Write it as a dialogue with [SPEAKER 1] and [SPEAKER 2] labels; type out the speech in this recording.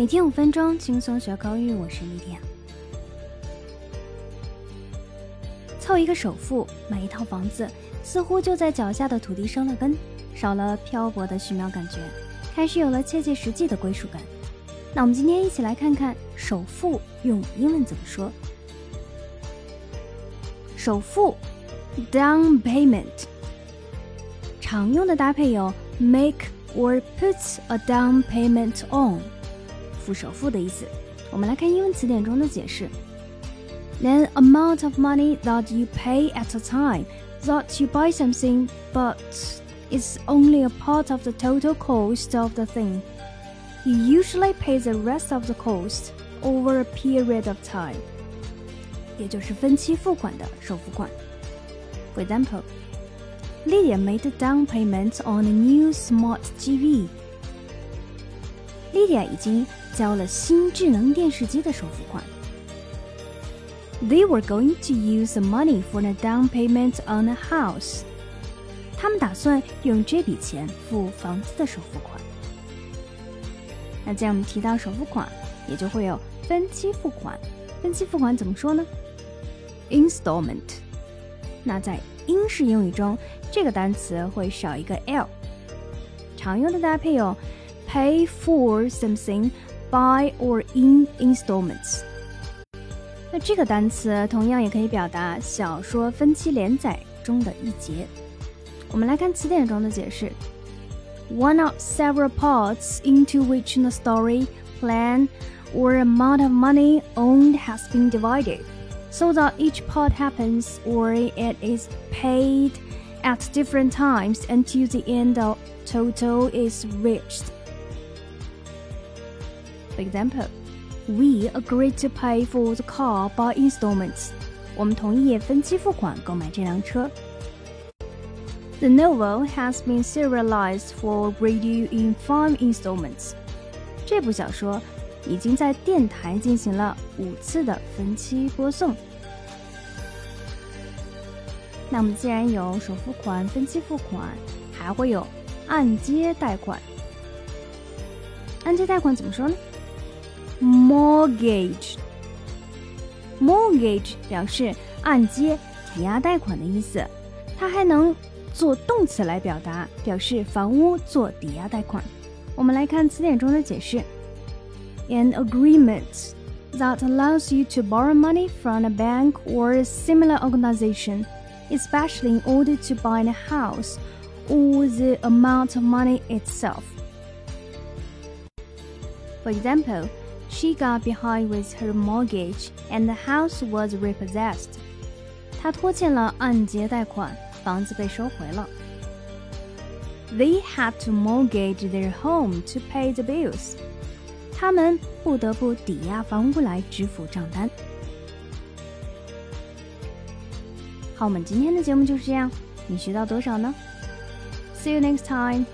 [SPEAKER 1] 每天五分钟，轻松学口语。我是丽典。凑一个首付买一套房子，似乎就在脚下的土地生了根，少了漂泊的虚渺感觉，开始有了切切实际的归属感。那我们今天一起来看看首付用英文怎么说。首付 （down payment） 常用的搭配有 make or puts a down payment on。付首付的意思。我们来看英文词典中的解释：An amount of money that you pay at a time that you buy something, but is only a part of the total cost of the thing. You usually pay the rest of the cost over a period of time. 也就是分期付款的首付款。For example, Lydia made a down payment on a new smart TV. Lydia 已经交了新智能电视机的首付款。They were going to use the money for a down payment on a house。他们打算用这笔钱付房子的首付款。那既然我们提到首付款，也就会有分期付款。分期付款怎么说呢？Installment。那在英式英语中，这个单词会少一个 l。常用的搭配有 pay for something。Buy or in installments。那这个单词同样也可以表达小说分期连载中的一节。我们来看词典中的解释：One of several parts into which the story, plan, or amount of money owned has been divided, so that each part happens or it is paid at different times until the end of total is reached. For example, we agreed to pay for the car by installments. 我们同意分期付款购买这辆车。The novel has been serialized for radio in five installments. 这部小说已经在电台进行了五次的分期播送。那我们既然有首付款、分期付款，还会有按揭贷款。按揭贷款怎么说呢 ？Mortgage, mortgage 表示按揭、抵押贷款的意思，它还能做动词来表达，表示房屋做抵押贷款。我们来看词典中的解释：An agreement that allows you to borrow money from a bank or a similar organization, especially in order to buy a house or the amount of money itself. For example. She got behind with her mortgage, and the house was repossessed. 她拖欠了按揭贷款，房子被收回了。They had to mortgage their home to pay the bills. 他们不得不抵押房屋来支付账单。好，我们今天的节目就是这样。你学到多少呢？See you next time.